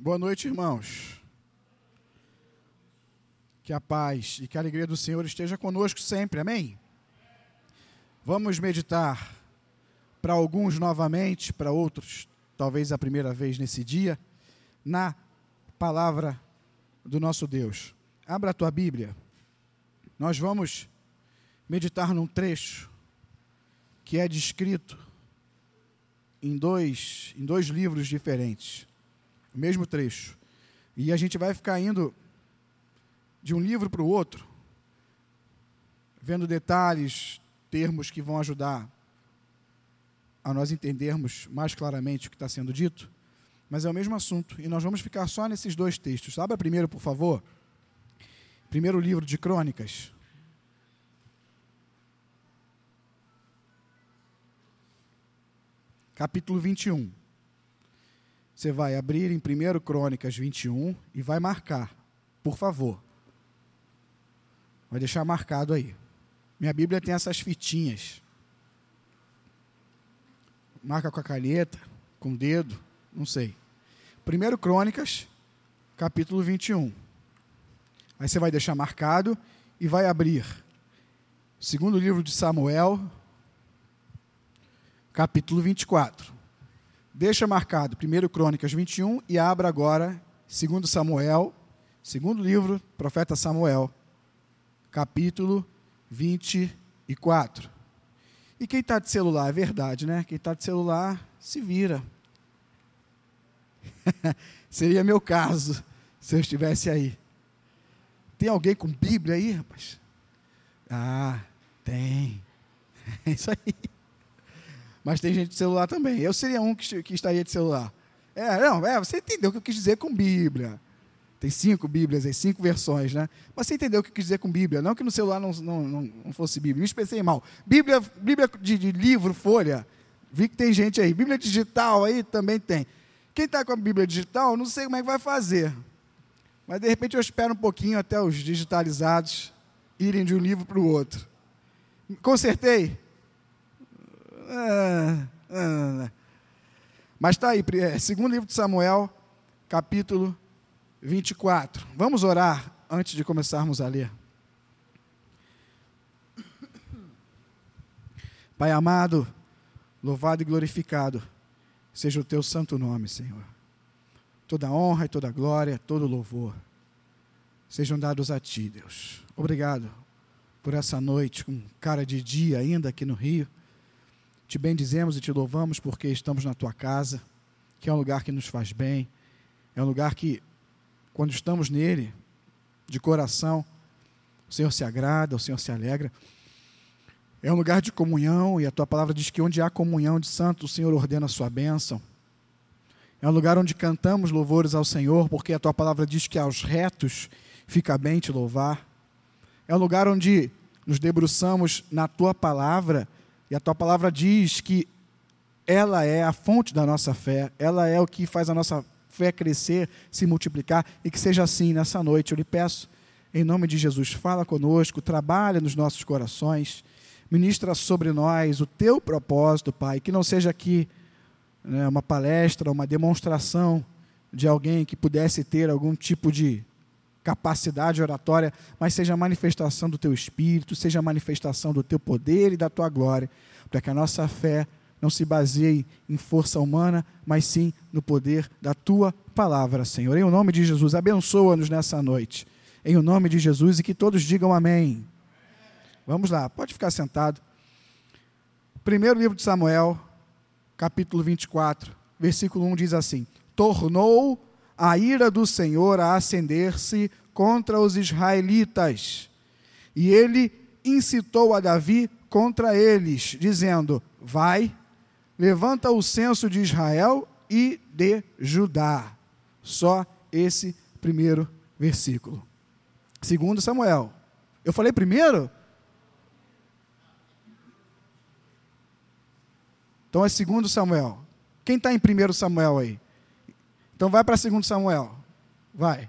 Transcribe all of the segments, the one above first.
Boa noite, irmãos. Que a paz e que a alegria do Senhor esteja conosco sempre, amém? Vamos meditar para alguns novamente, para outros, talvez a primeira vez nesse dia, na palavra do nosso Deus. Abra a tua Bíblia. Nós vamos meditar num trecho que é descrito em dois, em dois livros diferentes, mesmo trecho. E a gente vai ficar indo de um livro para o outro, vendo detalhes, termos que vão ajudar a nós entendermos mais claramente o que está sendo dito, mas é o mesmo assunto. E nós vamos ficar só nesses dois textos. Abra primeiro, por favor. Primeiro livro de Crônicas, capítulo 21. Você vai abrir em 1 Crônicas 21 e vai marcar, por favor. Vai deixar marcado aí. Minha Bíblia tem essas fitinhas. Marca com a caneta, com o dedo, não sei. 1 Crônicas, capítulo 21. Aí você vai deixar marcado e vai abrir. Segundo livro de Samuel, capítulo 24. Deixa marcado 1 Crônicas 21 e abra agora 2 Samuel, segundo livro, profeta Samuel, capítulo 24. E quem está de celular, é verdade, né? Quem está de celular, se vira. Seria meu caso, se eu estivesse aí. Tem alguém com Bíblia aí, rapaz? Ah, tem. É isso aí mas tem gente de celular também. Eu seria um que, que estaria de celular. É, não, é, você entendeu o que eu quis dizer com Bíblia. Tem cinco Bíblias aí, cinco versões, né? Mas você entendeu o que eu quis dizer com Bíblia. Não que no celular não, não, não fosse Bíblia. Me expressei mal. Bíblia, Bíblia de, de, livro, folha. Vi que tem gente aí. Bíblia digital aí também tem. Quem está com a Bíblia digital, não sei como é que vai fazer. Mas de repente eu espero um pouquinho até os digitalizados irem de um livro para o outro. Consertei? Ah, ah. Mas está aí, é, segundo livro de Samuel, capítulo 24. Vamos orar antes de começarmos a ler. Pai amado, louvado e glorificado seja o teu santo nome, Senhor. Toda honra e toda glória, todo louvor sejam dados a ti, Deus. Obrigado por essa noite com cara de dia ainda aqui no Rio te bendizemos e te louvamos porque estamos na tua casa, que é um lugar que nos faz bem, é um lugar que, quando estamos nele, de coração, o Senhor se agrada, o Senhor se alegra. É um lugar de comunhão, e a tua palavra diz que onde há comunhão de santos, o Senhor ordena a sua bênção. É um lugar onde cantamos louvores ao Senhor, porque a tua palavra diz que aos retos fica bem te louvar. É um lugar onde nos debruçamos na tua palavra e a tua palavra diz que ela é a fonte da nossa fé, ela é o que faz a nossa fé crescer, se multiplicar e que seja assim nessa noite. Eu lhe peço, em nome de Jesus, fala conosco, trabalha nos nossos corações, ministra sobre nós o teu propósito, Pai, que não seja aqui né, uma palestra, uma demonstração de alguém que pudesse ter algum tipo de capacidade oratória, mas seja a manifestação do teu espírito, seja a manifestação do teu poder e da tua glória, para que a nossa fé não se baseie em força humana, mas sim no poder da tua palavra, Senhor. Em o nome de Jesus, abençoa-nos nessa noite. Em o nome de Jesus e que todos digam amém. Vamos lá, pode ficar sentado. Primeiro livro de Samuel, capítulo 24, versículo 1 diz assim: Tornou a ira do Senhor a acender-se contra os israelitas. E ele incitou a Davi contra eles, dizendo: Vai, levanta o censo de Israel e de Judá. Só esse primeiro versículo. Segundo Samuel. Eu falei primeiro? Então é segundo Samuel. Quem está em primeiro Samuel aí? Então vai para 2 Samuel. Vai.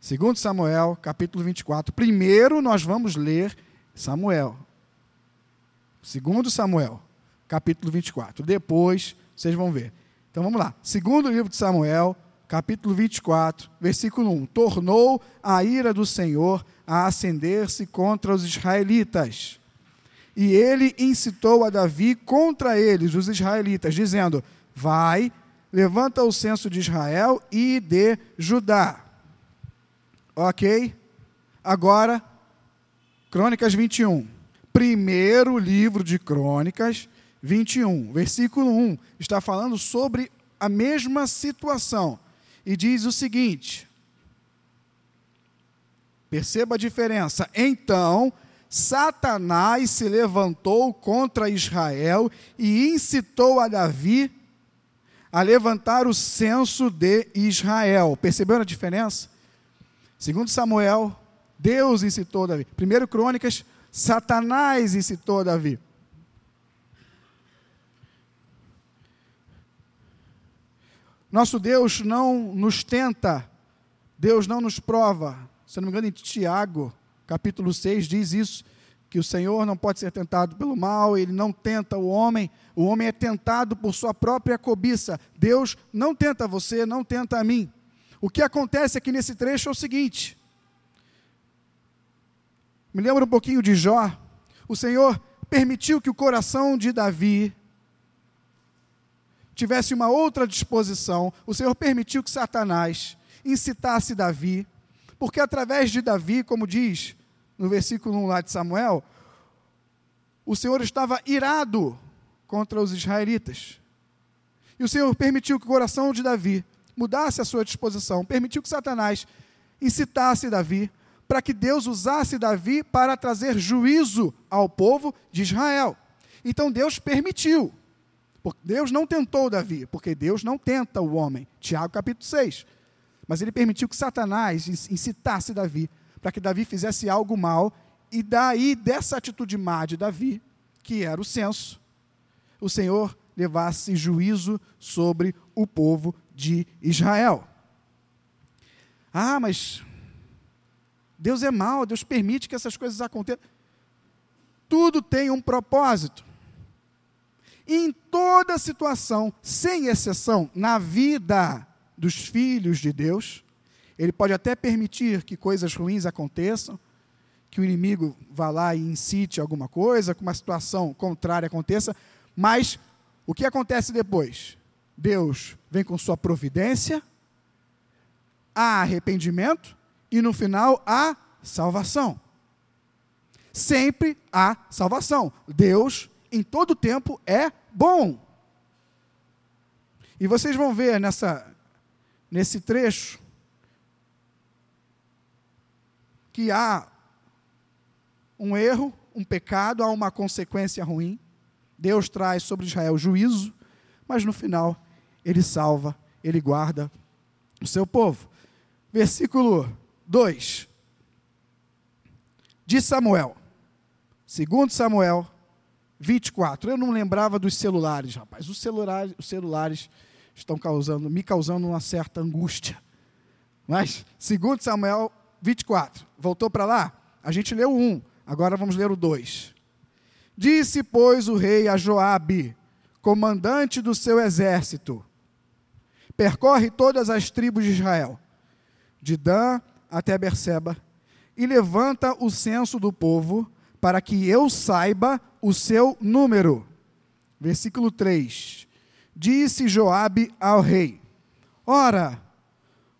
2 Samuel, capítulo 24. Primeiro nós vamos ler Samuel. 2 Samuel, capítulo 24. Depois vocês vão ver. Então vamos lá. Segundo livro de Samuel, capítulo 24, versículo 1: Tornou a ira do Senhor a acender-se contra os israelitas. E ele incitou a Davi contra eles, os israelitas, dizendo: Vai, levanta o censo de Israel e de Judá. Ok? Agora, Crônicas 21. Primeiro livro de Crônicas 21, versículo 1, está falando sobre a mesma situação. E diz o seguinte: Perceba a diferença. Então, Satanás se levantou contra Israel e incitou a Davi a levantar o censo de Israel. Perceberam a diferença? Segundo Samuel, Deus incitou Davi. Primeiro Crônicas, Satanás incitou Davi. Nosso Deus não nos tenta, Deus não nos prova. Se não me engano, em Tiago, capítulo 6, diz isso, que o Senhor não pode ser tentado pelo mal, ele não tenta o homem, o homem é tentado por sua própria cobiça. Deus não tenta você, não tenta a mim. O que acontece aqui nesse trecho é o seguinte: me lembra um pouquinho de Jó. O Senhor permitiu que o coração de Davi tivesse uma outra disposição. O Senhor permitiu que Satanás incitasse Davi, porque através de Davi, como diz no versículo 1 lá de Samuel, o Senhor estava irado contra os israelitas. E o Senhor permitiu que o coração de Davi mudasse a sua disposição, permitiu que Satanás incitasse Davi, para que Deus usasse Davi para trazer juízo ao povo de Israel. Então Deus permitiu. Deus não tentou Davi, porque Deus não tenta o homem. Tiago capítulo 6. Mas ele permitiu que Satanás incitasse Davi, para que Davi fizesse algo mal, e daí, dessa atitude má de Davi, que era o censo, o Senhor levasse juízo sobre o povo de Israel. Ah, mas Deus é mau, Deus permite que essas coisas aconteçam. Tudo tem um propósito. Em toda situação, sem exceção, na vida dos filhos de Deus, Ele pode até permitir que coisas ruins aconteçam, que o inimigo vá lá e incite alguma coisa, que uma situação contrária aconteça, mas o que acontece depois? Deus vem com sua providência, há arrependimento, e no final há salvação. Sempre há salvação. Deus, em todo tempo, é bom. E vocês vão ver nessa, nesse trecho que há um erro, um pecado, há uma consequência ruim. Deus traz sobre Israel juízo, mas no final ele salva, ele guarda o seu povo. Versículo 2 de Samuel. Segundo Samuel 24. Eu não lembrava dos celulares, rapaz. Os celulares, os celulares estão causando, me causando uma certa angústia. Mas, segundo Samuel 24. Voltou para lá? A gente leu 1, agora vamos ler o 2. Disse, pois, o rei a Joabe, comandante do seu exército: Percorre todas as tribos de Israel, de Dan até Berseba, e levanta o censo do povo, para que eu saiba o seu número. Versículo 3. Disse Joabe ao rei: Ora,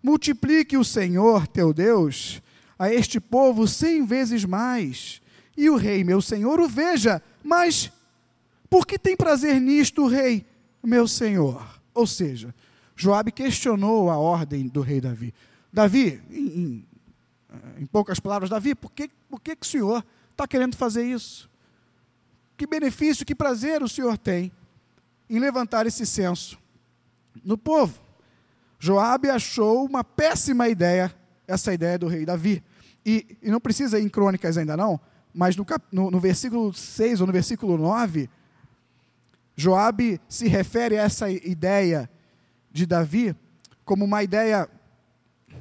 multiplique o Senhor teu Deus a este povo cem vezes mais. E o rei, meu senhor, o veja, mas por que tem prazer nisto o rei, meu senhor? Ou seja, Joabe questionou a ordem do rei Davi. Davi, em, em, em poucas palavras, Davi, por que, por que, que o senhor está querendo fazer isso? Que benefício, que prazer o senhor tem em levantar esse censo no povo? Joabe achou uma péssima ideia, essa ideia do rei Davi. E, e não precisa ir em crônicas ainda não, mas no, no, no versículo 6 ou no versículo 9, Joabe se refere a essa ideia de Davi como uma ideia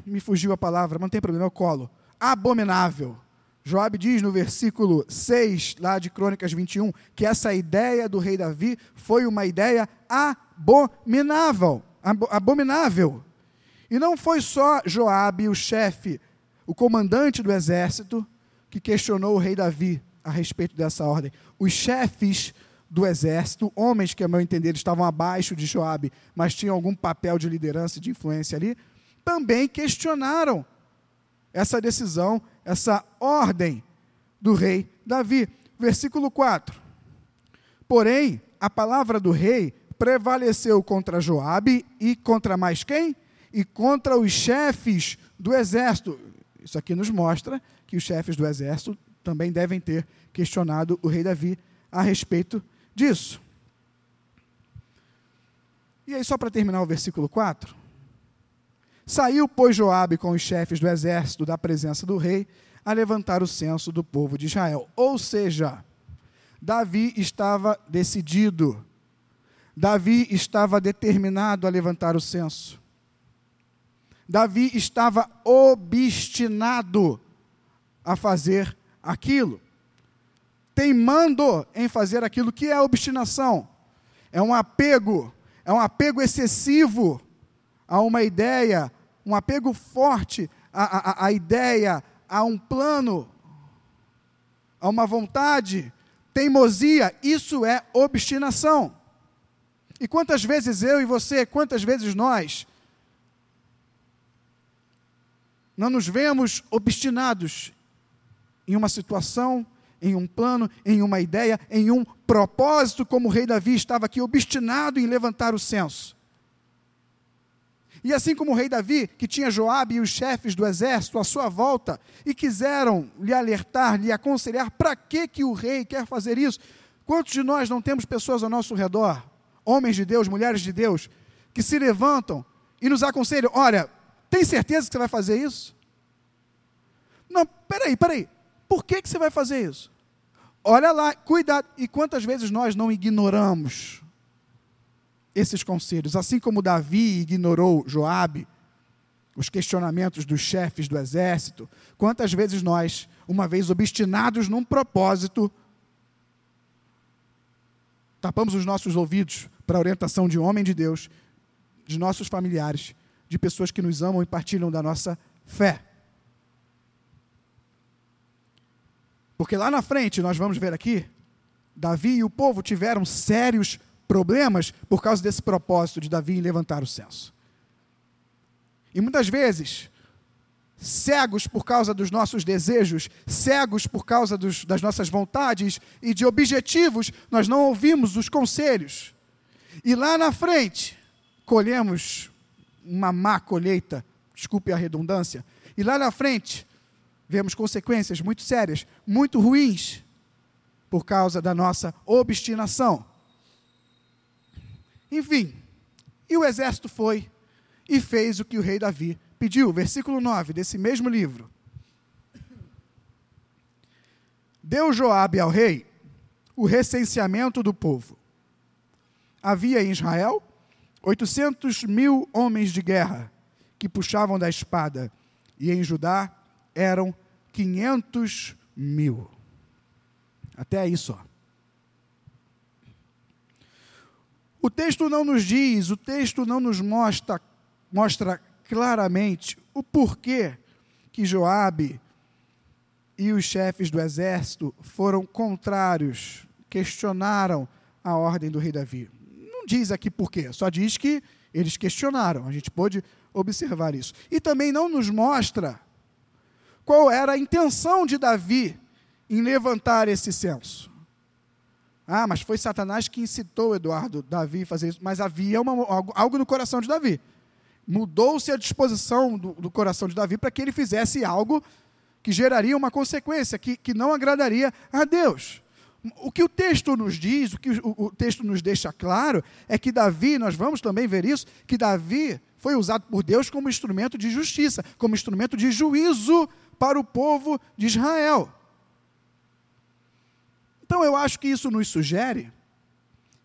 me fugiu a palavra, mas não tem problema, eu colo. Abominável. Joab diz no versículo 6, lá de Crônicas 21, que essa ideia do rei Davi foi uma ideia abominável. Abominável. E não foi só Joabe, o chefe, o comandante do exército, que questionou o rei Davi a respeito dessa ordem. Os chefes do exército, homens que, a meu entender, estavam abaixo de Joabe, mas tinham algum papel de liderança e de influência ali, também questionaram essa decisão, essa ordem do rei Davi. Versículo 4. Porém, a palavra do rei prevaleceu contra Joabe e contra mais quem? E contra os chefes do exército. Isso aqui nos mostra que os chefes do exército também devem ter questionado o rei Davi a respeito disso. E aí, só para terminar o versículo 4. Saiu, pois, Joabe com os chefes do exército da presença do rei a levantar o censo do povo de Israel. Ou seja, Davi estava decidido, Davi estava determinado a levantar o censo. Davi estava obstinado a fazer aquilo, teimando em fazer aquilo que é obstinação, é um apego, é um apego excessivo a uma ideia, um apego forte à, à, à ideia, a um plano, a uma vontade, teimosia, isso é obstinação. E quantas vezes eu e você, quantas vezes nós, não nos vemos obstinados em uma situação, em um plano, em uma ideia, em um propósito, como o rei Davi estava aqui obstinado em levantar o censo. E assim como o rei Davi, que tinha Joabe e os chefes do exército à sua volta, e quiseram lhe alertar, lhe aconselhar, para que, que o rei quer fazer isso? Quantos de nós não temos pessoas ao nosso redor, homens de Deus, mulheres de Deus, que se levantam e nos aconselham: olha, tem certeza que você vai fazer isso? Não, peraí, peraí, por que, que você vai fazer isso? Olha lá, cuidado. E quantas vezes nós não ignoramos esses conselhos, assim como Davi ignorou Joabe, os questionamentos dos chefes do exército, quantas vezes nós, uma vez obstinados num propósito, tapamos os nossos ouvidos para a orientação de homem de Deus, de nossos familiares, de pessoas que nos amam e partilham da nossa fé. Porque lá na frente, nós vamos ver aqui, Davi e o povo tiveram sérios problemas por causa desse propósito de Davi em levantar o censo. E muitas vezes, cegos por causa dos nossos desejos, cegos por causa dos, das nossas vontades e de objetivos, nós não ouvimos os conselhos. E lá na frente, colhemos uma má colheita, desculpe a redundância, e lá na frente, vemos consequências muito sérias, muito ruins, por causa da nossa obstinação. Enfim, e o exército foi e fez o que o rei Davi pediu. Versículo 9 desse mesmo livro. Deu Joabe ao rei o recenseamento do povo. Havia em Israel 800 mil homens de guerra que puxavam da espada, e em Judá eram 500 mil. Até aí só. O texto não nos diz, o texto não nos mostra, mostra claramente o porquê que Joabe e os chefes do exército foram contrários, questionaram a ordem do rei Davi. Diz aqui porquê, só diz que eles questionaram. A gente pôde observar isso. E também não nos mostra qual era a intenção de Davi em levantar esse censo. Ah, mas foi Satanás que incitou Eduardo, Davi a fazer isso. Mas havia uma, algo no coração de Davi. Mudou-se a disposição do, do, coração de Davi para que ele fizesse algo que geraria uma consequência, que, que não agradaria a Deus. O que o texto nos diz, o que o, o texto nos deixa claro, é que Davi, nós vamos também ver isso, que Davi foi usado por Deus como instrumento de justiça, como instrumento de juízo para o povo de Israel. Então eu acho que isso nos sugere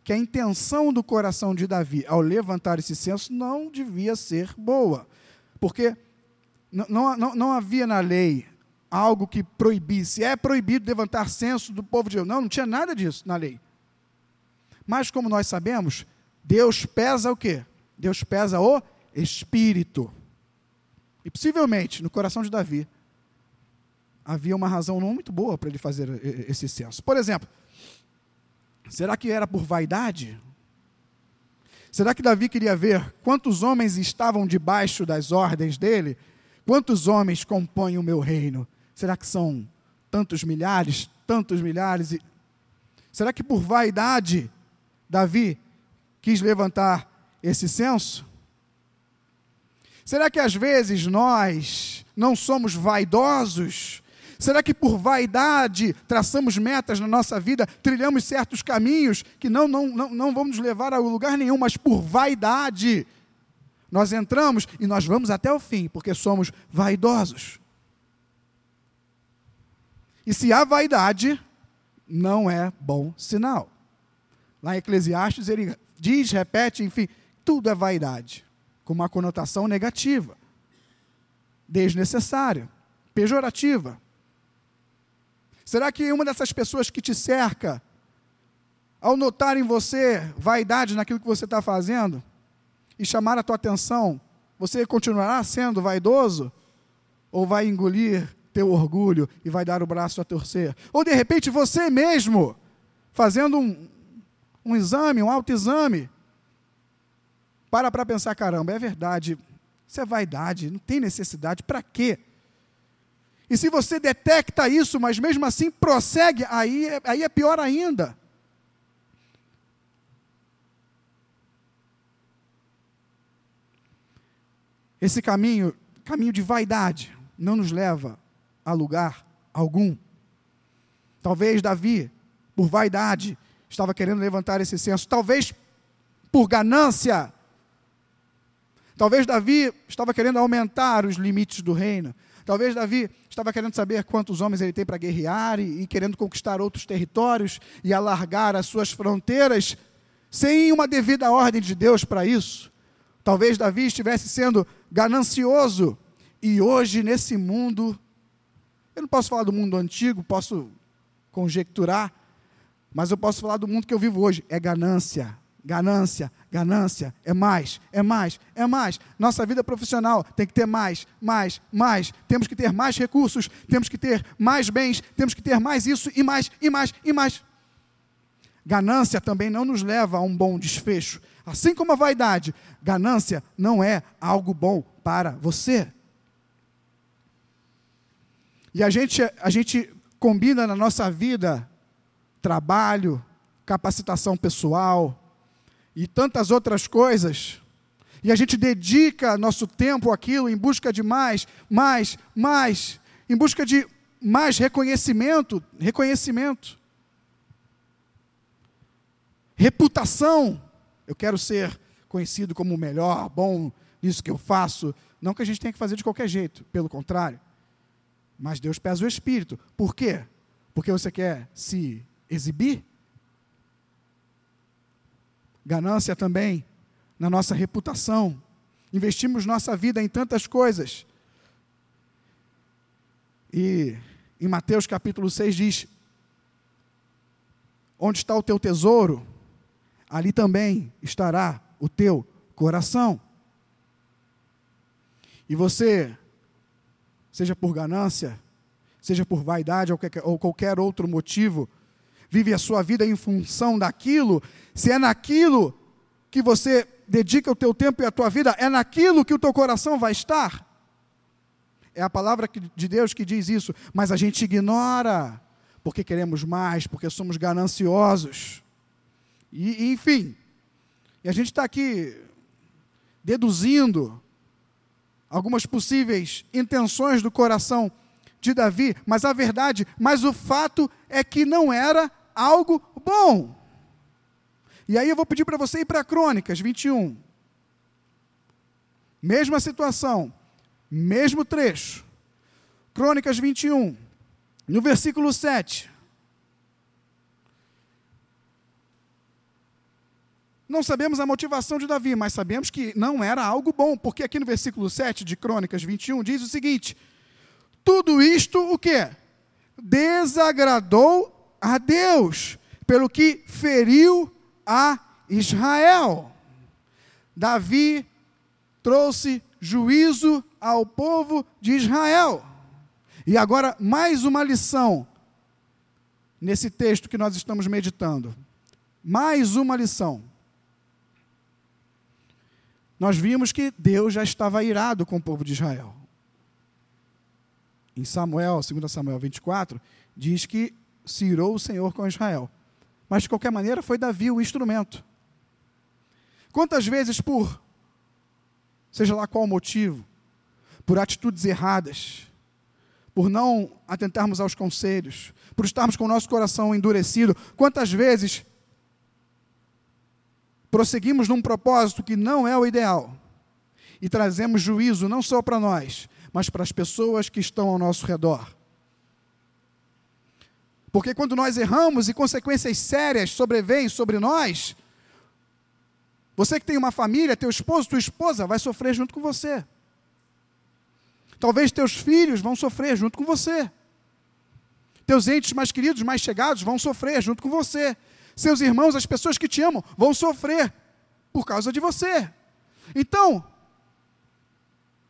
que a intenção do coração de Davi ao levantar esse censo não devia ser boa, porque não, não, não havia na lei algo que proibisse. É proibido levantar censo do povo de Deus. Não, não tinha nada disso na lei. Mas como nós sabemos, Deus pesa o quê? Deus pesa o espírito. E possivelmente, no coração de Davi, havia uma razão não muito boa para ele fazer esse censo. Por exemplo, será que era por vaidade? Será que Davi queria ver quantos homens estavam debaixo das ordens dele? Quantos homens compõem o meu reino? Será que são tantos milhares, tantos milhares? Será que por vaidade Davi quis levantar esse censo? Será que às vezes nós não somos vaidosos? Será que por vaidade traçamos metas na nossa vida, trilhamos certos caminhos que não, não, não, não vamos nos levar a lugar nenhum, mas por vaidade nós entramos e nós vamos até o fim, porque somos vaidosos. E se há vaidade, não é bom sinal. Lá em Eclesiastes ele diz, repete, enfim, tudo é vaidade, com uma conotação negativa, desnecessária, pejorativa. Será que uma dessas pessoas que te cerca, ao notar em você vaidade naquilo que você está fazendo e chamar a tua atenção, você continuará sendo vaidoso? Ou vai engolir teu orgulho e vai dar o braço a torcer? Ou de repente você mesmo, fazendo um, um exame, um autoexame, para para pensar: caramba, é verdade, isso é vaidade, não tem necessidade, para quê? E se você detecta isso, mas mesmo assim prossegue, aí, é, aí é pior ainda. Esse caminho, caminho de vaidade, não nos leva a lugar algum. Talvez Davi, por vaidade, estava querendo levantar esse senso. Talvez por ganância. Talvez Davi estava querendo aumentar os limites do reino. Talvez Davi estava querendo saber quantos homens ele tem para guerrear e, e querendo conquistar outros territórios e alargar as suas fronteiras, sem uma devida ordem de Deus para isso. Talvez Davi estivesse sendo ganancioso e hoje nesse mundo, eu não posso falar do mundo antigo, posso conjecturar, mas eu posso falar do mundo que eu vivo hoje, é ganância, Ganância, ganância, é mais, é mais, é mais. Nossa vida profissional tem que ter mais, mais, mais. Temos que ter mais recursos, temos que ter mais bens, temos que ter mais isso e mais, e mais, e mais. Ganância também não nos leva a um bom desfecho. Assim como a vaidade, ganância não é algo bom para você. E a gente, a gente combina na nossa vida trabalho, capacitação pessoal, e tantas outras coisas, e a gente dedica nosso tempo àquilo em busca de mais, mais, mais, em busca de mais reconhecimento, reconhecimento, reputação. Eu quero ser conhecido como o melhor, bom nisso que eu faço. Não que a gente tenha que fazer de qualquer jeito, pelo contrário. Mas Deus pesa o espírito. Por quê? Porque você quer se exibir? ganância também na nossa reputação. Investimos nossa vida em tantas coisas. E em Mateus capítulo 6 diz: Onde está o teu tesouro, ali também estará o teu coração. E você, seja por ganância, seja por vaidade ou qualquer, ou qualquer outro motivo, vive a sua vida em função daquilo, se é naquilo que você dedica o teu tempo e a tua vida, é naquilo que o teu coração vai estar. É a palavra de Deus que diz isso, mas a gente ignora, porque queremos mais, porque somos gananciosos. E, enfim, e a gente está aqui deduzindo algumas possíveis intenções do coração de Davi, mas a verdade, mas o fato é que não era algo bom. E aí eu vou pedir para você ir para Crônicas 21. Mesma situação, mesmo trecho. Crônicas 21, no versículo 7. Não sabemos a motivação de Davi, mas sabemos que não era algo bom, porque aqui no versículo 7 de Crônicas 21 diz o seguinte: Tudo isto o que? Desagradou a Deus, pelo que feriu a Israel. Davi trouxe juízo ao povo de Israel. E agora, mais uma lição nesse texto que nós estamos meditando. Mais uma lição. Nós vimos que Deus já estava irado com o povo de Israel. Em Samuel, 2 Samuel 24, diz que se irou o Senhor com Israel. Mas, de qualquer maneira, foi Davi o instrumento. Quantas vezes, por seja lá qual o motivo, por atitudes erradas, por não atentarmos aos conselhos, por estarmos com o nosso coração endurecido, quantas vezes prosseguimos num propósito que não é o ideal e trazemos juízo não só para nós, mas para as pessoas que estão ao nosso redor. Porque quando nós erramos e consequências sérias sobrevêm sobre nós, você que tem uma família, teu esposo, tua esposa vai sofrer junto com você. Talvez teus filhos vão sofrer junto com você. Teus entes mais queridos, mais chegados, vão sofrer junto com você. Seus irmãos, as pessoas que te amam, vão sofrer por causa de você. Então,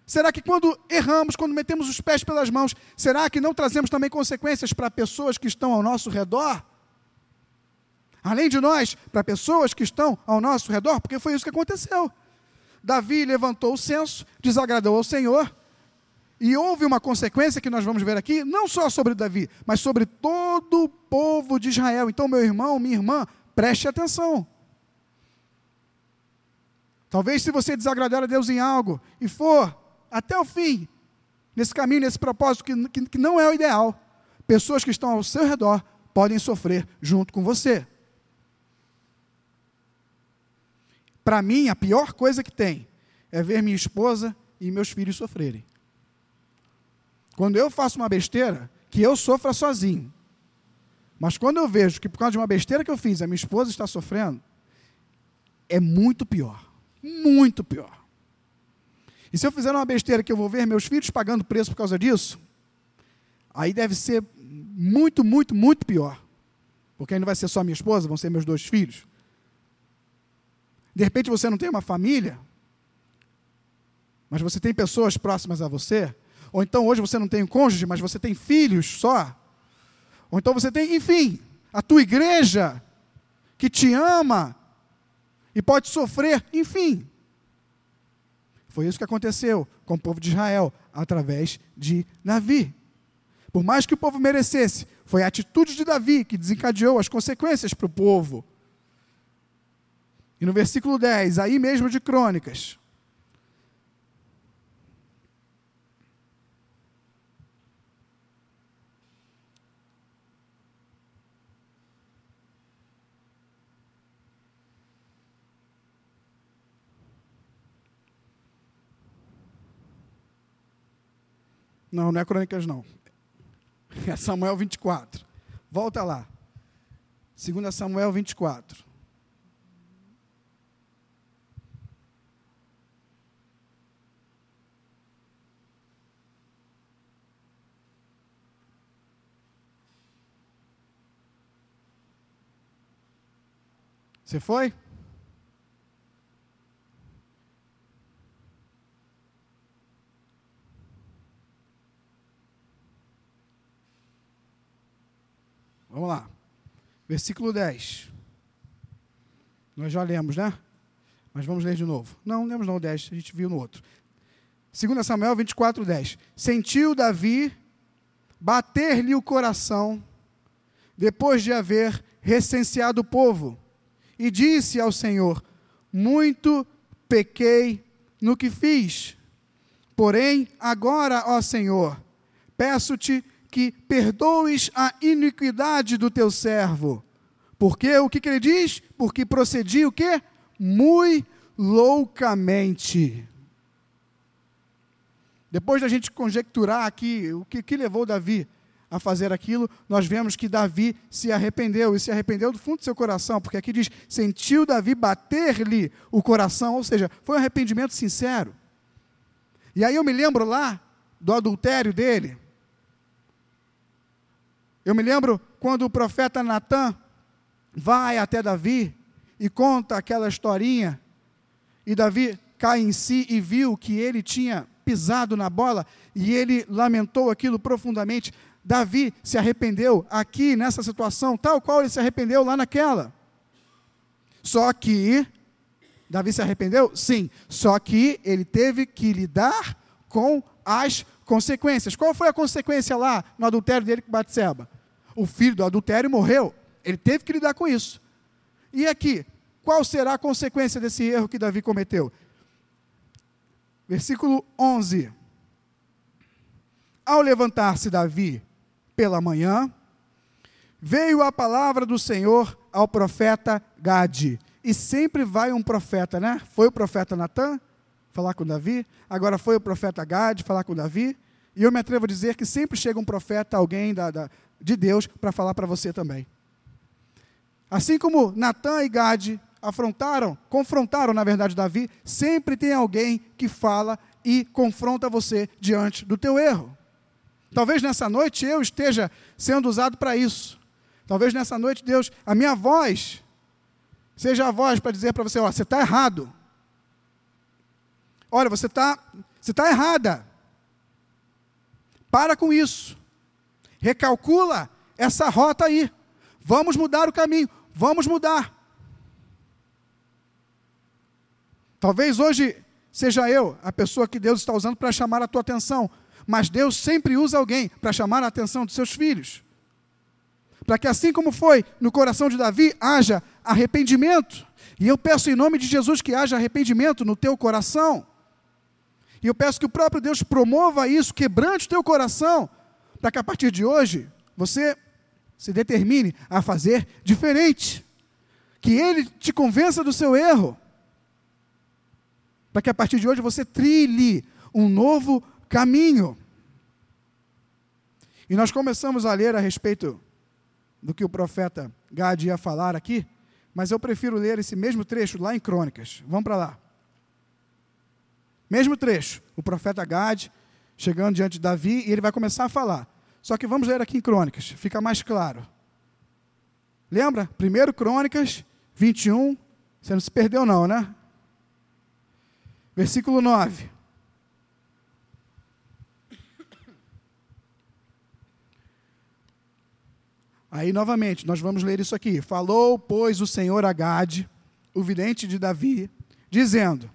será que quando erramos, quando metemos os pés pelas mãos, será que não trazemos também consequências para pessoas que estão ao nosso redor? Além de nós, para pessoas que estão ao nosso redor, porque foi isso que aconteceu. Davi levantou o censo, desagradou ao Senhor, e houve uma consequência que nós vamos ver aqui, não só sobre Davi, mas sobre todo o povo de Israel. Então, meu irmão, minha irmã, preste atenção. Talvez se você desagradar a Deus em algo e for até o fim, nesse caminho, nesse propósito que, que, que não é o ideal, pessoas que estão ao seu redor podem sofrer junto com você. Para mim, a pior coisa que tem é ver minha esposa e meus filhos sofrerem. Quando eu faço uma besteira, que eu sofra sozinho. Mas quando eu vejo que por causa de uma besteira que eu fiz, a minha esposa está sofrendo, é muito pior. Muito pior. E se eu fizer uma besteira que eu vou ver meus filhos pagando preço por causa disso, aí deve ser muito, muito, muito pior. Porque aí não vai ser só minha esposa, vão ser meus dois filhos. De repente você não tem uma família, mas você tem pessoas próximas a você, ou então hoje você não tem um cônjuge, mas você tem filhos só. Ou então você tem, enfim, a tua igreja que te ama e pode sofrer, enfim. Foi isso que aconteceu com o povo de Israel através de Davi. Por mais que o povo merecesse, foi a atitude de Davi que desencadeou as consequências para o povo. E no versículo 10, aí mesmo de Crônicas, Não, não é Crônicas, não. É Samuel 24. Volta lá. 2 Samuel 24. Você foi? Vamos lá. Versículo 10. Nós já lemos, né? Mas vamos ler de novo. Não, lemos não o 10, a gente viu no outro. 2 Samuel 24, 10. Sentiu Davi bater-lhe o coração, depois de haver recenseado o povo, e disse ao Senhor: Muito pequei no que fiz. Porém, agora, ó Senhor, peço-te que perdoes a iniquidade do teu servo. Porque o que, que ele diz? Porque procedi o quê? Muito loucamente. Depois da gente conjecturar aqui o que, que levou Davi a fazer aquilo, nós vemos que Davi se arrependeu, e se arrependeu do fundo do seu coração, porque aqui diz: sentiu Davi bater-lhe o coração, ou seja, foi um arrependimento sincero. E aí eu me lembro lá do adultério dele, eu me lembro quando o profeta Natan vai até Davi e conta aquela historinha, e Davi cai em si e viu que ele tinha pisado na bola e ele lamentou aquilo profundamente. Davi se arrependeu aqui nessa situação, tal qual ele se arrependeu lá naquela. Só que Davi se arrependeu? Sim. Só que ele teve que lidar com as consequências. Qual foi a consequência lá no adultério dele com Batseba? O filho do adultério morreu. Ele teve que lidar com isso. E aqui, qual será a consequência desse erro que Davi cometeu? Versículo 11. Ao levantar-se Davi pela manhã, veio a palavra do Senhor ao profeta Gade. E sempre vai um profeta, né? Foi o profeta Natan falar com Davi, agora foi o profeta Gade falar com Davi. E eu me atrevo a dizer que sempre chega um profeta, alguém da, da de Deus, para falar para você também. Assim como Natan e Gade afrontaram, confrontaram, na verdade, Davi, sempre tem alguém que fala e confronta você diante do teu erro. Talvez nessa noite eu esteja sendo usado para isso. Talvez nessa noite Deus, a minha voz, seja a voz para dizer para você: ó, você está errado. Olha, você está você tá errada. Para com isso. Recalcula essa rota aí. Vamos mudar o caminho. Vamos mudar. Talvez hoje seja eu a pessoa que Deus está usando para chamar a tua atenção, mas Deus sempre usa alguém para chamar a atenção dos seus filhos. Para que assim como foi no coração de Davi, haja arrependimento. E eu peço em nome de Jesus que haja arrependimento no teu coração. E eu peço que o próprio Deus promova isso, quebrante o teu coração, para que a partir de hoje você se determine a fazer diferente. Que Ele te convença do seu erro. Para que a partir de hoje você trilhe um novo caminho. E nós começamos a ler a respeito do que o profeta Gad ia falar aqui, mas eu prefiro ler esse mesmo trecho lá em Crônicas. Vamos para lá. Mesmo trecho, o profeta Gad chegando diante de Davi e ele vai começar a falar. Só que vamos ler aqui em Crônicas, fica mais claro. Lembra? Primeiro Crônicas 21, você não se perdeu não, né? Versículo 9. Aí, novamente, nós vamos ler isso aqui. Falou, pois, o Senhor a Gade, o vidente de Davi, dizendo: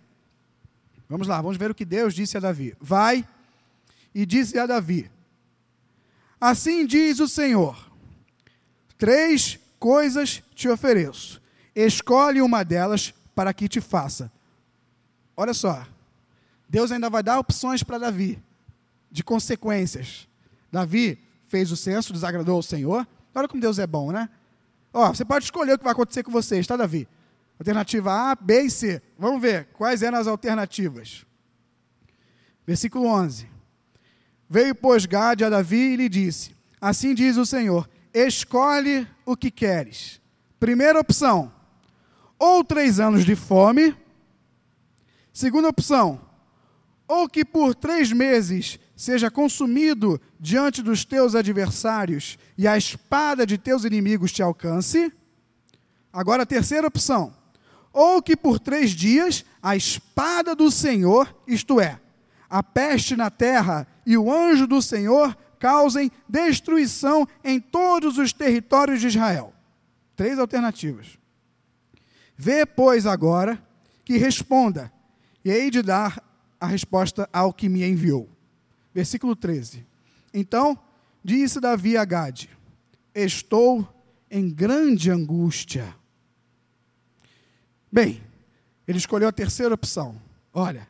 Vamos lá, vamos ver o que Deus disse a Davi. Vai e disse a Davi: Assim diz o Senhor: Três coisas te ofereço. Escolhe uma delas para que te faça. Olha só. Deus ainda vai dar opções para Davi, de consequências. Davi fez o censo, desagradou ao Senhor. Olha como Deus é bom, né? Ó, você pode escolher o que vai acontecer com vocês, tá, Davi? Alternativa A, B e C. Vamos ver quais eram as alternativas. Versículo 11. Veio, pois, Gade a Davi e lhe disse: Assim diz o Senhor: Escolhe o que queres. Primeira opção: ou três anos de fome. Segunda opção: ou que por três meses seja consumido diante dos teus adversários e a espada de teus inimigos te alcance. Agora, a terceira opção: ou que por três dias a espada do Senhor, isto é, a peste na terra e o anjo do Senhor causem destruição em todos os territórios de Israel. Três alternativas. Vê, pois, agora que responda, e hei de dar a resposta ao que me enviou. Versículo 13. Então disse Davi a Gade: Estou em grande angústia. Bem, ele escolheu a terceira opção. Olha,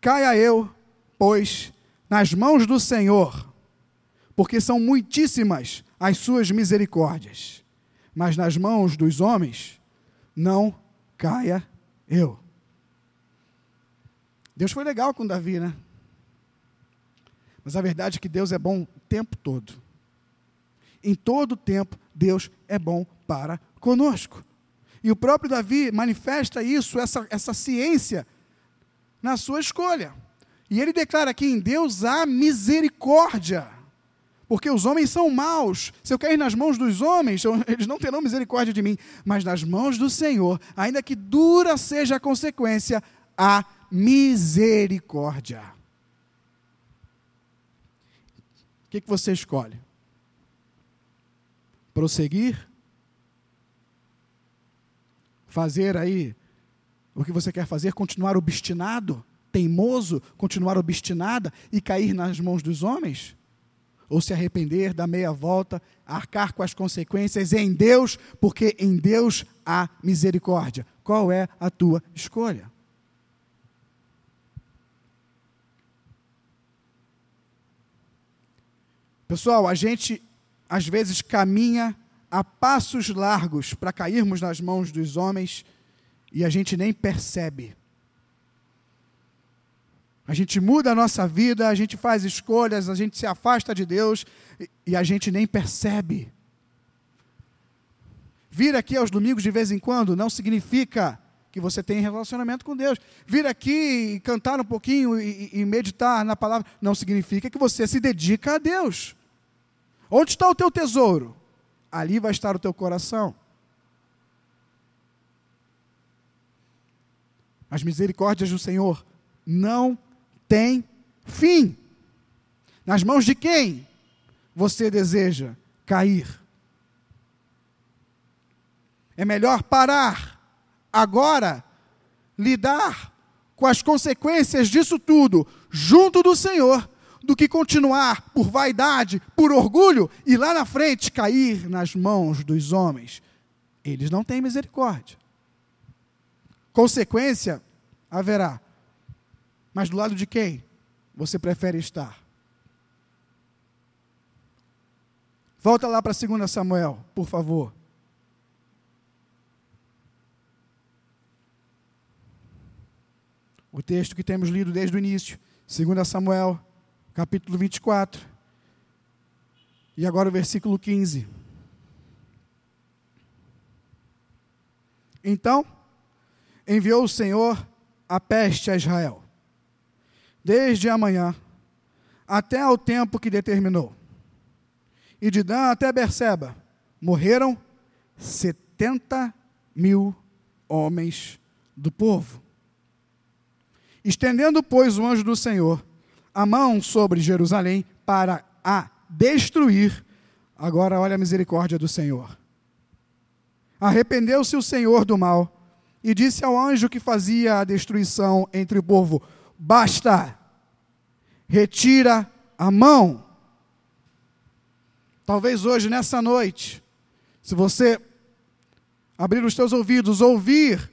caia eu pois, nas mãos do Senhor, porque são muitíssimas as suas misericórdias, mas nas mãos dos homens não caia eu. Deus foi legal com Davi, né? Mas a verdade é que Deus é bom o tempo todo. Em todo tempo, Deus é bom para conosco. E o próprio Davi manifesta isso, essa, essa ciência, na sua escolha. E ele declara que em Deus há misericórdia. Porque os homens são maus. Se eu cair nas mãos dos homens, eles não terão misericórdia de mim. Mas nas mãos do Senhor, ainda que dura seja a consequência, há misericórdia. O que, que você escolhe? Prosseguir? Fazer aí o que você quer fazer? Continuar obstinado, teimoso, continuar obstinada e cair nas mãos dos homens? Ou se arrepender, dar meia volta, arcar com as consequências em Deus, porque em Deus há misericórdia. Qual é a tua escolha? Pessoal, a gente às vezes caminha a passos largos para cairmos nas mãos dos homens e a gente nem percebe. A gente muda a nossa vida, a gente faz escolhas, a gente se afasta de Deus e, a gente nem percebe. Vir aqui aos domingos de vez em quando não significa que você tem relacionamento com Deus. Vir aqui e cantar um pouquinho e, e meditar na palavra não significa que você se dedica a Deus. Onde está o teu tesouro? Ali vai estar o teu coração. As misericórdias do Senhor não têm fim. Nas mãos de quem você deseja cair? É melhor parar agora, lidar com as consequências disso tudo junto do Senhor do que continuar por vaidade, por orgulho e lá na frente cair nas mãos dos homens. Eles não têm misericórdia. Consequência haverá. Mas do lado de quem você prefere estar? Volta lá para 2 Samuel, por favor. O texto que temos lido desde o início, 2 Samuel capítulo 24. E agora o versículo 15. Então, enviou o Senhor a peste a Israel, desde amanhã até ao tempo que determinou. E de Dan até Berseba morreram setenta mil homens do povo. Estendendo, pois, o anjo do Senhor a mão sobre Jerusalém para a destruir. Agora olha a misericórdia do Senhor. Arrependeu-se o Senhor do mal e disse ao anjo que fazia a destruição entre o povo: Basta, retira a mão. Talvez hoje, nessa noite, se você abrir os teus ouvidos, ouvir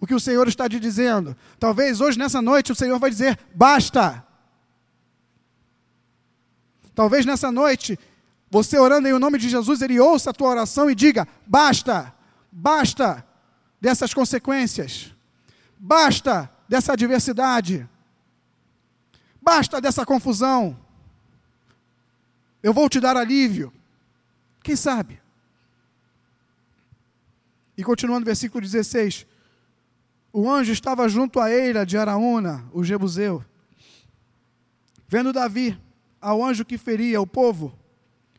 o que o Senhor está te dizendo, talvez hoje, nessa noite, o Senhor vai dizer: Basta, Talvez nessa noite, você orando em nome de Jesus, ele ouça a tua oração e diga: basta, basta dessas consequências, basta dessa adversidade, basta dessa confusão. Eu vou te dar alívio. Quem sabe? E continuando versículo 16: O anjo estava junto à eira de Araúna, o Jebuseu, vendo Davi ao anjo que feria o povo,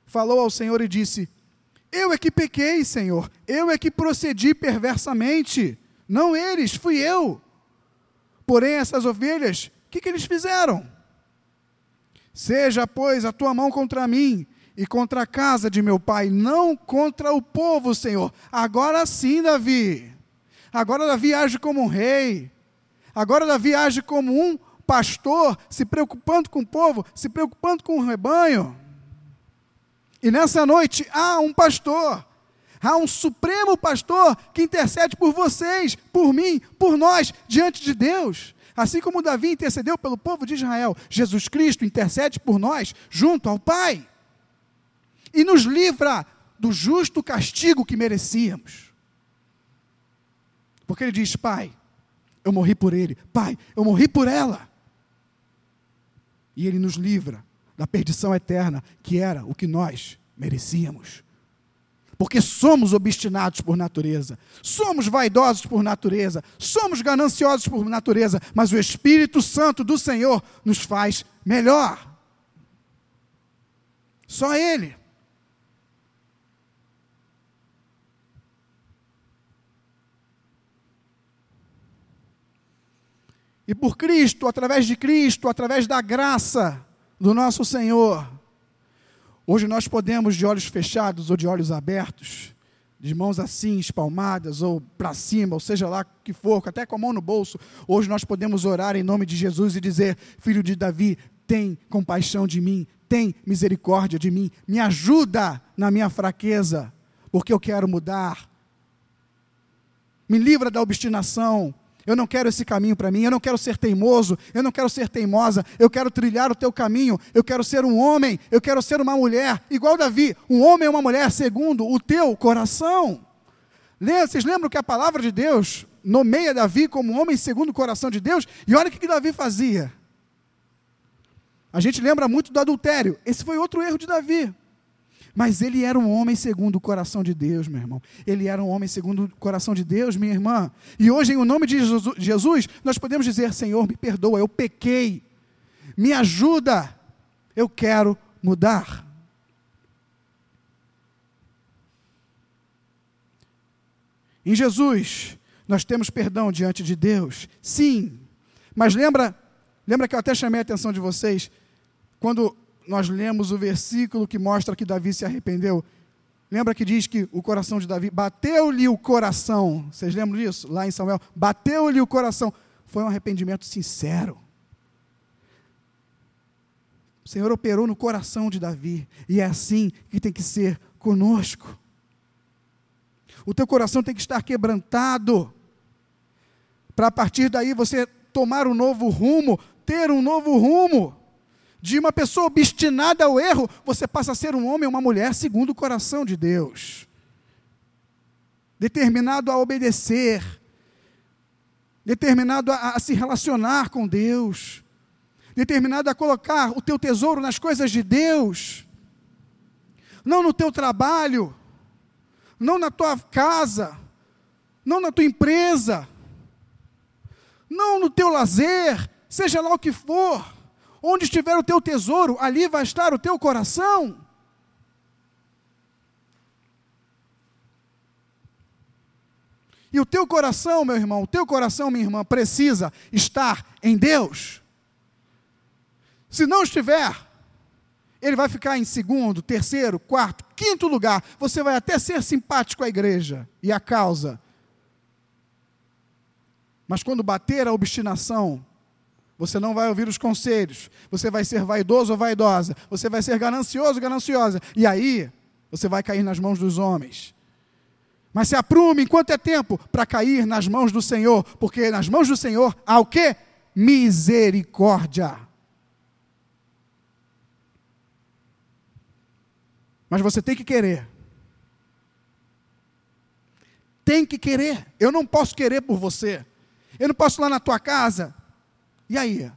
falou ao Senhor e disse: Eu é que pequei, Senhor, eu é que procedi perversamente, não eles, fui eu. Porém, essas ovelhas, o que, que eles fizeram? Seja, pois, a tua mão contra mim e contra a casa de meu pai, não contra o povo, Senhor. Agora sim, Davi. Agora Davi age como um rei. Agora Davi age como um pastor se preocupando com o povo, se preocupando com o rebanho. E nessa noite há um pastor, há um supremo pastor que intercede por vocês, por mim, por nós, diante de Deus. Assim como Davi intercedeu pelo povo de Israel, Jesus Cristo intercede por nós junto ao Pai e nos livra do justo castigo que merecíamos. Porque ele diz: Pai, eu morri por ele, Pai, eu morri por ela e ele nos livra da perdição eterna, que era o que nós merecíamos. Porque somos obstinados por natureza, somos vaidosos por natureza, somos gananciosos por natureza, mas o Espírito Santo do Senhor nos faz melhor. Só Ele. E por Cristo, através de Cristo, através da graça do nosso Senhor, Hoje nós podemos, de olhos fechados ou de olhos abertos, de mãos assim, espalmadas, ou para cima, ou seja lá que for, até com a mão no bolso, hoje nós podemos orar em nome de Jesus e dizer: Filho de Davi, tem compaixão de mim, tem misericórdia de mim, me ajuda na minha fraqueza, porque eu quero mudar. Me livra da obstinação, eu não quero esse caminho para mim, eu não quero ser teimoso, eu não quero ser teimosa, eu quero trilhar o teu caminho, eu quero ser um homem, eu quero ser uma mulher, igual Davi, um homem e uma mulher segundo o teu coração. Vocês lembram que a palavra de Deus nomeia Davi como homem segundo o coração de Deus? E olha o que Davi fazia. A gente lembra muito do adultério, esse foi outro erro de Davi. Mas ele era um homem segundo o coração de Deus, meu irmão. Ele era um homem segundo o coração de Deus, minha irmã. E hoje, em nome de Jesus, nós podemos dizer: Senhor, me perdoa, eu pequei. Me ajuda. Eu quero mudar. Em Jesus, nós temos perdão diante de Deus. Sim. Mas lembra, lembra que eu até chamei a atenção de vocês quando nós lemos o versículo que mostra que Davi se arrependeu. Lembra que diz que o coração de Davi bateu-lhe o coração. Vocês lembram disso? Lá em Samuel, bateu-lhe o coração. Foi um arrependimento sincero. O Senhor operou no coração de Davi, e é assim que tem que ser conosco. O teu coração tem que estar quebrantado, para a partir daí você tomar um novo rumo, ter um novo rumo de uma pessoa obstinada ao erro, você passa a ser um homem ou uma mulher segundo o coração de Deus. Determinado a obedecer, determinado a, a, se relacionar com Deus, determinado a colocar o teu tesouro nas coisas de Deus, não no teu trabalho, não na tua casa, não na tua empresa, não no teu lazer, seja lá o que for Onde estiver o teu tesouro, ali vai estar o teu coração. E o teu coração, meu irmão, o teu coração, minha irmã, precisa estar em Deus. Se não estiver, ele vai ficar em segundo, terceiro, quarto, quinto lugar. Você vai até ser simpático à igreja e à causa. Mas quando bater a obstinação, você não vai ouvir os conselhos. Você vai ser vaidoso ou vaidosa. Você vai ser ganancioso ou gananciosa. E aí, você vai cair nas mãos dos homens. Mas se aprume enquanto é tempo para cair nas mãos do Senhor, porque nas mãos do Senhor há o que? Misericórdia. Mas você tem que querer. Tem que querer. Eu não posso querer por você. Eu não posso ir lá na tua casa e aí?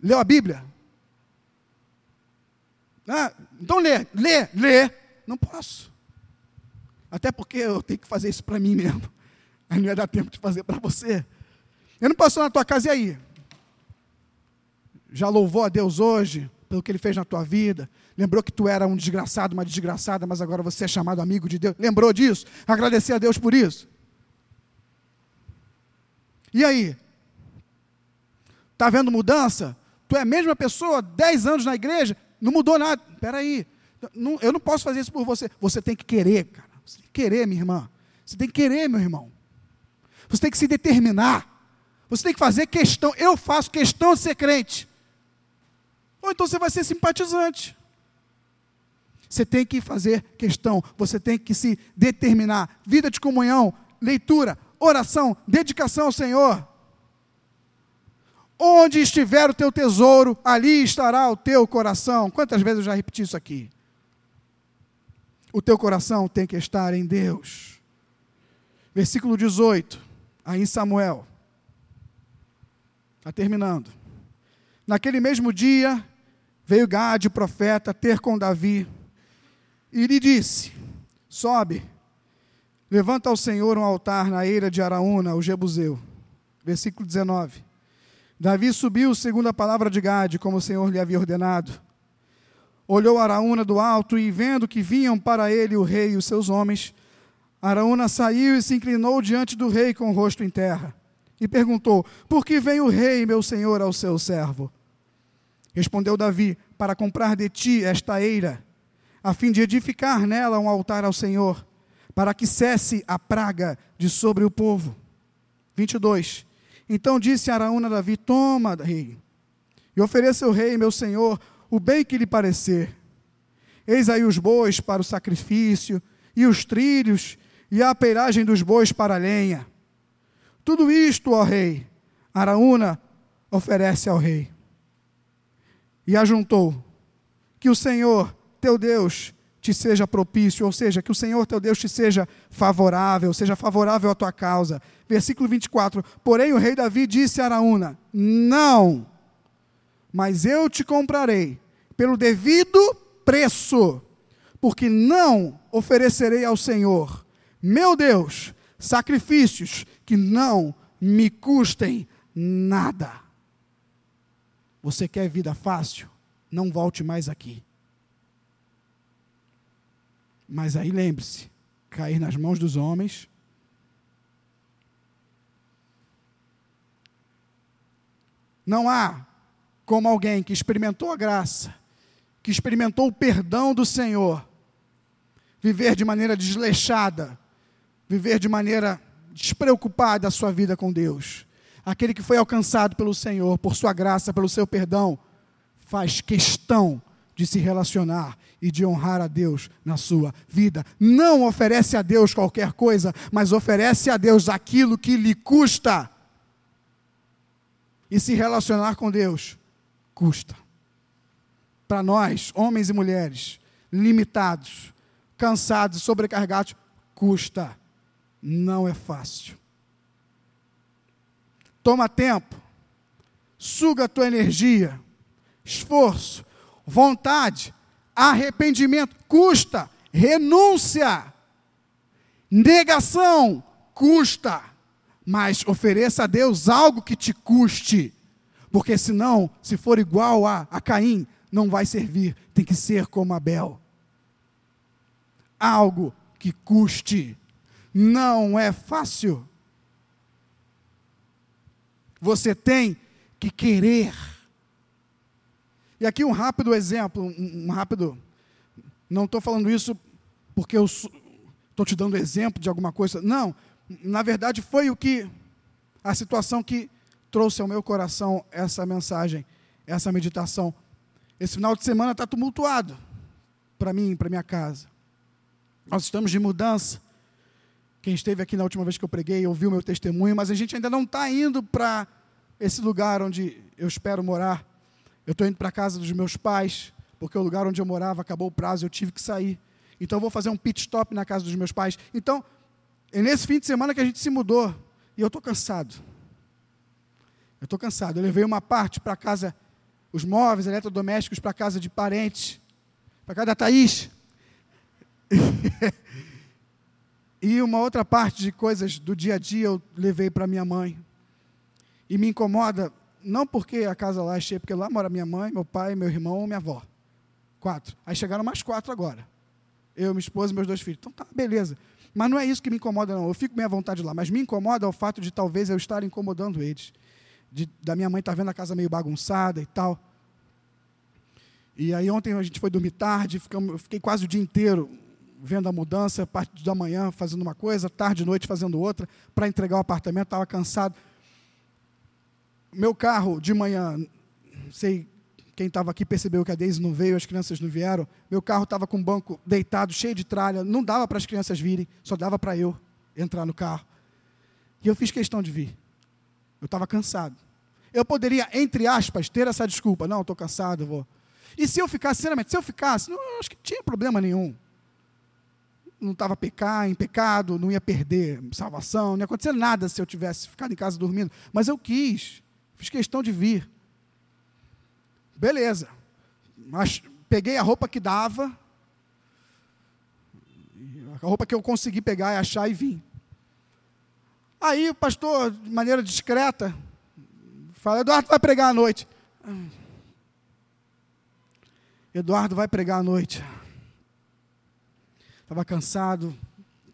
Leu a Bíblia? Ah, então lê, lê, lê. Não posso. Até porque eu tenho que fazer isso para mim mesmo. Aí não ia dar tempo de fazer para você. Eu não posso ir na tua casa e aí? Já louvou a Deus hoje pelo que Ele fez na tua vida? Lembrou que tu era um desgraçado, uma desgraçada, mas agora você é chamado amigo de Deus? Lembrou disso? Agradecer a Deus por isso? E aí? Está vendo mudança? Tu é a mesma pessoa, 10 anos na igreja, não mudou nada. Espera aí, eu não posso fazer isso por você. Você tem que querer, cara. Você tem que querer, minha irmã. Você tem que querer, meu irmão. Você tem que se determinar. Você tem que fazer questão. Eu faço questão de ser crente. Ou então você vai ser simpatizante. Você tem que fazer questão. Você tem que se determinar. Vida de comunhão, leitura, oração, dedicação ao Senhor. Onde estiver o teu tesouro, ali estará o teu coração. Quantas vezes eu já repeti isso aqui? O teu coração tem que estar em Deus. Versículo 18, aí em Samuel. Está terminando. Naquele mesmo dia, veio Gade, profeta, ter com Davi, e lhe disse: Sobe, levanta ao Senhor um altar na eira de Araúna, o Jebuseu. Versículo 19. Davi subiu segundo a palavra de Gade, como o Senhor lhe havia ordenado. Olhou Araúna do alto e, vendo que vinham para ele o rei e os seus homens, Araúna saiu e se inclinou diante do rei com o rosto em terra. E perguntou: Por que vem o rei, meu senhor, ao seu servo? Respondeu Davi: Para comprar de ti esta eira a fim de edificar nela um altar ao Senhor, para que cesse a praga de sobre o povo. 22. Então disse Araúna a Davi: Toma, rei, e ofereça ao rei, meu senhor, o bem que lhe parecer. Eis aí os bois para o sacrifício, e os trilhos, e a peiragem dos bois para a lenha. Tudo isto, ó rei, Araúna oferece ao rei. E ajuntou: Que o Senhor, teu Deus, te seja propício, ou seja, que o Senhor teu Deus te seja favorável, seja favorável à tua causa. Versículo 24: Porém, o rei Davi disse a Araúna: Não, mas eu te comprarei pelo devido preço, porque não oferecerei ao Senhor, meu Deus, sacrifícios que não me custem nada. Você quer vida fácil? Não volte mais aqui. Mas aí lembre-se: cair nas mãos dos homens. Não há como alguém que experimentou a graça, que experimentou o perdão do Senhor, viver de maneira desleixada, viver de maneira despreocupada a sua vida com Deus aquele que foi alcançado pelo Senhor, por sua graça, pelo seu perdão, faz questão de se relacionar e de honrar a Deus na sua vida. Não oferece a Deus qualquer coisa, mas oferece a Deus aquilo que lhe custa. E se relacionar com Deus custa. Para nós, homens e mulheres, limitados, cansados, sobrecarregados, custa. Não é fácil toma tempo, suga a tua energia, esforço, vontade, arrependimento, custa, renúncia, negação, custa, mas ofereça a Deus algo que te custe, porque senão, se for igual a, a Caim, não vai servir, tem que ser como Abel. Algo que custe, não é fácil. Você tem que querer. E aqui um rápido exemplo, um, rápido. Não estou falando isso porque eu estou te dando exemplo de alguma coisa. Não, na verdade foi o que a situação que trouxe ao meu coração essa mensagem, essa meditação. Esse final de semana está tumultuado para mim, para minha casa. Nós estamos de mudança. Quem esteve aqui na última vez que eu preguei ouviu meu testemunho, mas a gente ainda não está indo para esse lugar onde eu espero morar. Eu estou indo para a casa dos meus pais, porque o lugar onde eu morava acabou o prazo, eu tive que sair. Então eu vou fazer um pit stop na casa dos meus pais. Então, é nesse fim de semana que a gente se mudou. E eu estou cansado. Eu estou cansado. Eu levei uma parte para casa, os móveis eletrodomésticos para casa de parentes, para casa da Thaís. E uma outra parte de coisas do dia a dia eu levei para minha mãe. E me incomoda, não porque a casa lá é cheia, porque lá mora minha mãe, meu pai, meu irmão, minha avó. Quatro. Aí chegaram mais quatro agora. Eu, minha esposa e meus dois filhos. Então tá, beleza. Mas não é isso que me incomoda, não. Eu fico bem à vontade lá. Mas me incomoda o fato de talvez eu estar incomodando eles. De, da minha mãe estar tá vendo a casa meio bagunçada e tal. E aí ontem a gente foi dormir tarde, ficamos, fiquei quase o dia inteiro vendo a mudança, parte da manhã fazendo uma coisa, tarde e noite fazendo outra, para entregar o apartamento, estava cansado. Meu carro, de manhã, sei, quem estava aqui percebeu que a Deise não veio, as crianças não vieram. Meu carro estava com o banco deitado, cheio de tralha, não dava para as crianças virem, só dava para eu entrar no carro. E eu fiz questão de vir. Eu estava cansado. Eu poderia, entre aspas, ter essa desculpa. Não, estou cansado, vou. E se eu ficasse, sinceramente, se eu ficasse, não, acho que tinha problema nenhum não estava pecar, em pecado, não ia perder salvação, não ia acontecer nada se eu tivesse ficado em casa dormindo. Mas eu quis, fiz questão de vir. Beleza. Mas peguei a roupa que dava, a roupa que eu consegui pegar e achar e vim. Aí o pastor, de maneira discreta, fala: Eduardo vai pregar à noite. Eduardo vai pregar à noite estava cansado,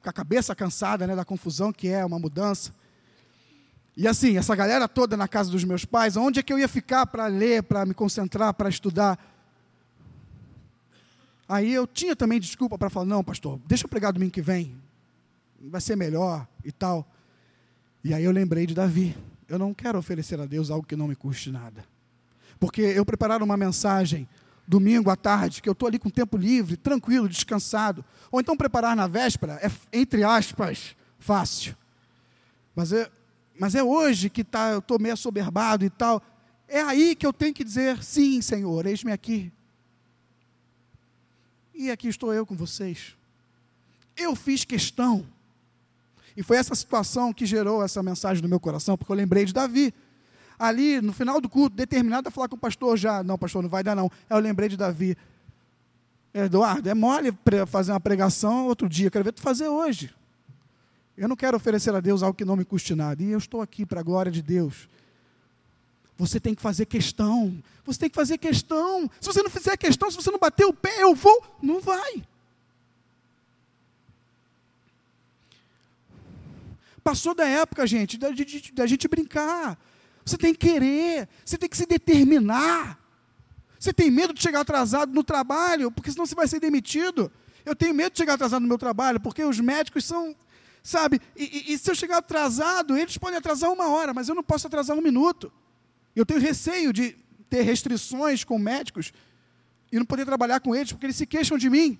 com a cabeça cansada né, da confusão que é uma mudança. E assim, essa galera toda na casa dos meus pais, onde é que eu ia ficar para ler, para me concentrar, para estudar? Aí eu tinha também desculpa para falar: não, pastor, deixa eu pregar domingo que vem, vai ser melhor e tal. E aí eu lembrei de Davi. Eu não quero oferecer a Deus algo que não me custe nada. Porque eu preparar uma mensagem domingo à tarde, que eu estou ali com tempo livre, tranquilo, descansado. Ou então preparar na véspera, é, entre aspas, fácil. Mas é, mas é hoje que tá, eu estou meio assoberbado e tal. É aí que eu tenho que dizer: sim, Senhor, eis-me aqui. E aqui estou eu com vocês. Eu fiz questão. E foi essa situação que gerou essa mensagem no meu coração, porque eu lembrei de Davi. Ali, no final do culto, determinado a falar com o pastor já. Não, pastor, não vai dar não. Eu lembrei de Davi. Eduardo, é mole fazer uma pregação outro dia. Quero ver tu fazer hoje. Eu não quero oferecer a Deus algo que não me custe nada. E eu estou aqui para a glória de Deus. Você tem que fazer questão. Você tem que fazer questão. Se você não fizer questão, se você não bater o pé, eu vou. Não vai. Passou da época, gente, da, de, da gente brincar. Você tem que querer. Você tem que se determinar. Você tem medo de chegar atrasado no trabalho, porque senão você vai ser demitido. Eu tenho medo de chegar atrasado no meu trabalho, porque os médicos são, sabe, e, e, e se eu chegar atrasado, eles podem atrasar uma hora, mas eu não posso atrasar um minuto. Eu tenho receio de ter restrições com médicos e não poder trabalhar com eles, porque eles se queixam de mim.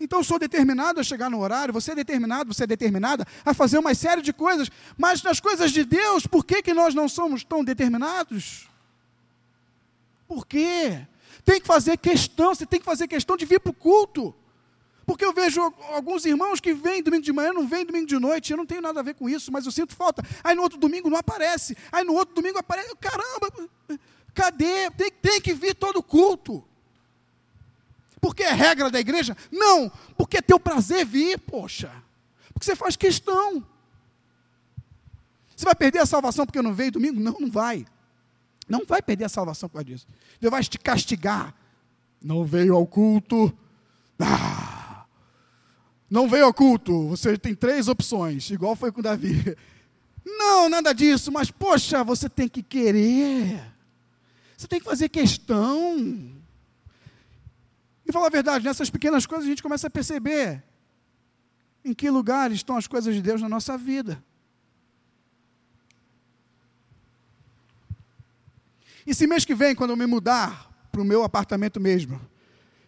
Então eu sou determinado a chegar no horário, você é determinado, você é determinada a fazer uma série de coisas, mas nas coisas de Deus, por que, que nós não somos tão determinados? Por quê? Tem que fazer questão, você tem que fazer questão de vir para o culto. Porque eu vejo alguns irmãos que vêm domingo de manhã, não vêm domingo de noite, eu não tenho nada a ver com isso, mas eu sinto falta. Aí no outro domingo não aparece, aí no outro domingo aparece, caramba, cadê? Tem, tem que vir todo culto. Porque é regra da igreja? Não, porque é teu prazer vir, poxa. Porque você faz questão. Você vai perder a salvação porque não veio domingo? Não, não vai. Não vai perder a salvação por causa disso. Deus vai te castigar. Não veio ao culto. Ah, não veio ao culto, você tem três opções, igual foi com Davi. Não, nada disso, mas poxa, você tem que querer. Você tem que fazer questão. E falar a verdade, nessas pequenas coisas a gente começa a perceber em que lugar estão as coisas de Deus na nossa vida. E se mês que vem, quando eu me mudar para o meu apartamento mesmo,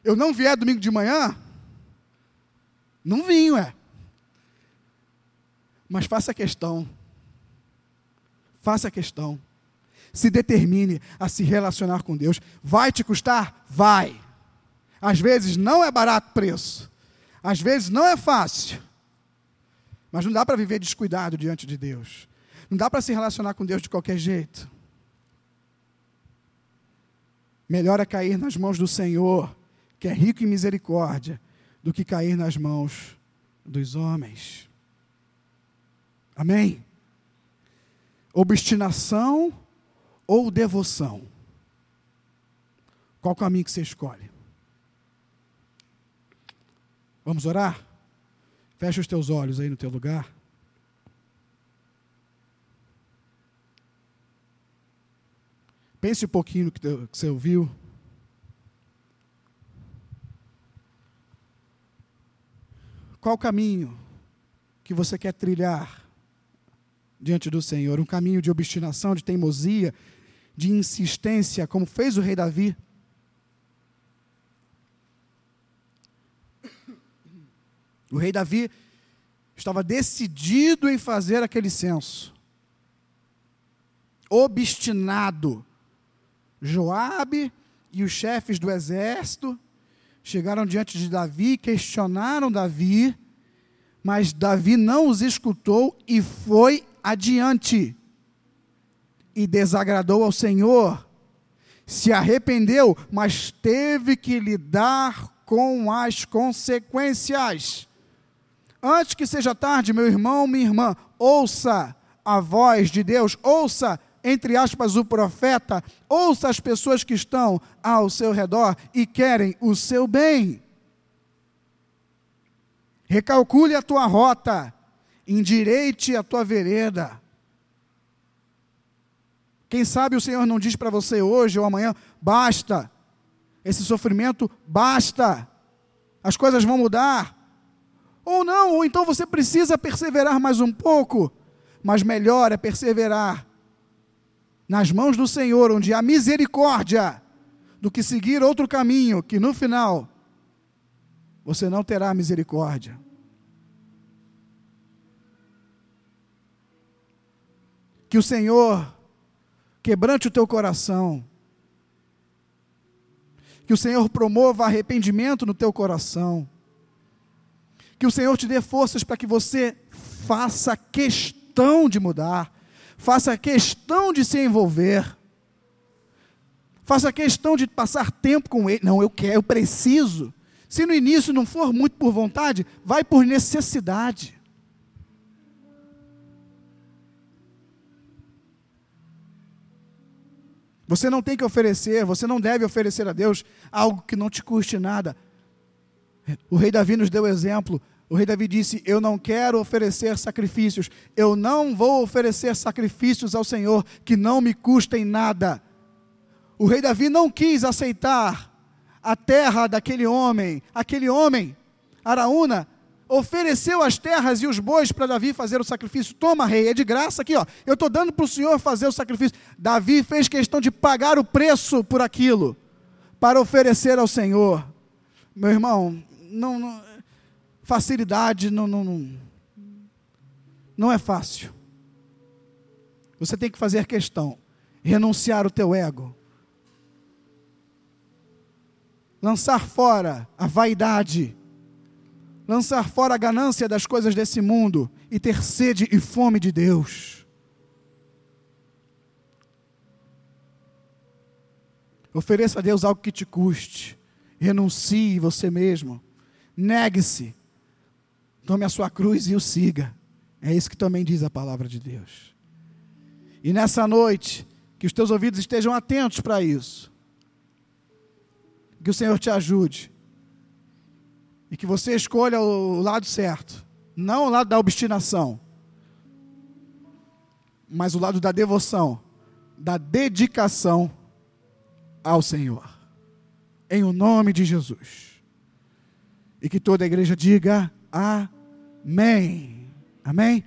eu não vier domingo de manhã, não vinho, é. Mas faça questão. Faça questão. Se determine a se relacionar com Deus. Vai te custar? Vai. Às vezes não é barato preço. Às vezes não é fácil. Mas não dá para viver descuidado diante de Deus. Não dá para se relacionar com Deus de qualquer jeito. Melhor é cair nas mãos do Senhor, que é rico em misericórdia, do que cair nas mãos dos homens. Amém? Obstinação ou devoção? Qual caminho que você escolhe? Vamos orar? Fecha os teus olhos aí no teu lugar. Pense um pouquinho no que você ouviu. Qual o caminho que você quer trilhar diante do Senhor? Um caminho de obstinação, de teimosia, de insistência, como fez o rei Davi? O rei Davi estava decidido em fazer aquele censo. Obstinado. Joabe e os chefes do exército chegaram diante de Davi, questionaram Davi, mas Davi não os escutou e foi adiante. E desagradou ao Senhor. Se arrependeu, mas teve que lidar com as consequências. Antes que seja tarde, meu irmão, minha irmã, ouça a voz de Deus, ouça entre aspas, o profeta, ouça as pessoas que estão ao seu redor e querem o seu bem. Recalcule a tua rota, endireite a tua vereda. Quem sabe o Senhor não diz para você hoje ou amanhã: basta, esse sofrimento basta. as coisas vão mudar. Ou não, ou então você precisa perseverar mais um pouco, mas melhor é perseverar nas mãos do Senhor, onde há misericórdia, do que seguir outro caminho, que no final você não terá misericórdia. Que o Senhor quebrante o teu coração. Que o Senhor promova arrependimento no teu coração. Que o Senhor te dê forças para que você faça questão de mudar, faça questão de se envolver, faça questão de passar tempo com Ele. Não, eu quero, eu preciso. Se no início não for muito por vontade, vai por necessidade. Você não tem que oferecer, você não deve oferecer a Deus algo que não te custe nada. O rei Davi nos deu exemplo. O rei Davi disse: Eu não quero oferecer sacrifícios, eu não vou oferecer sacrifícios ao Senhor que não me custem nada. O rei Davi não quis aceitar a terra daquele homem. Aquele homem, Araúna, ofereceu as terras e os bois para Davi fazer o sacrifício. Toma, rei, é de graça aqui, ó. Eu estou dando para o Senhor fazer o sacrifício. Davi fez questão de pagar o preço por aquilo, para oferecer ao Senhor. Meu irmão, não, não facilidade não, não, não, é fácil. Você tem que fazer questão, renunciar o teu ego, lançar fora a vaidade, lançar fora a ganância das coisas desse mundo e ter sede e fome de Deus. Ofereça a Deus algo que te custe. Renuncie você mesmo. Negue-se. Tome a sua cruz e o siga. É isso que também diz a palavra de Deus. E nessa noite, que os teus ouvidos estejam atentos para isso. Que o Senhor te ajude e que você escolha o lado certo, não o lado da obstinação, mas o lado da devoção, da dedicação ao Senhor. Em o nome de Jesus. E que toda a igreja diga amém. Amém.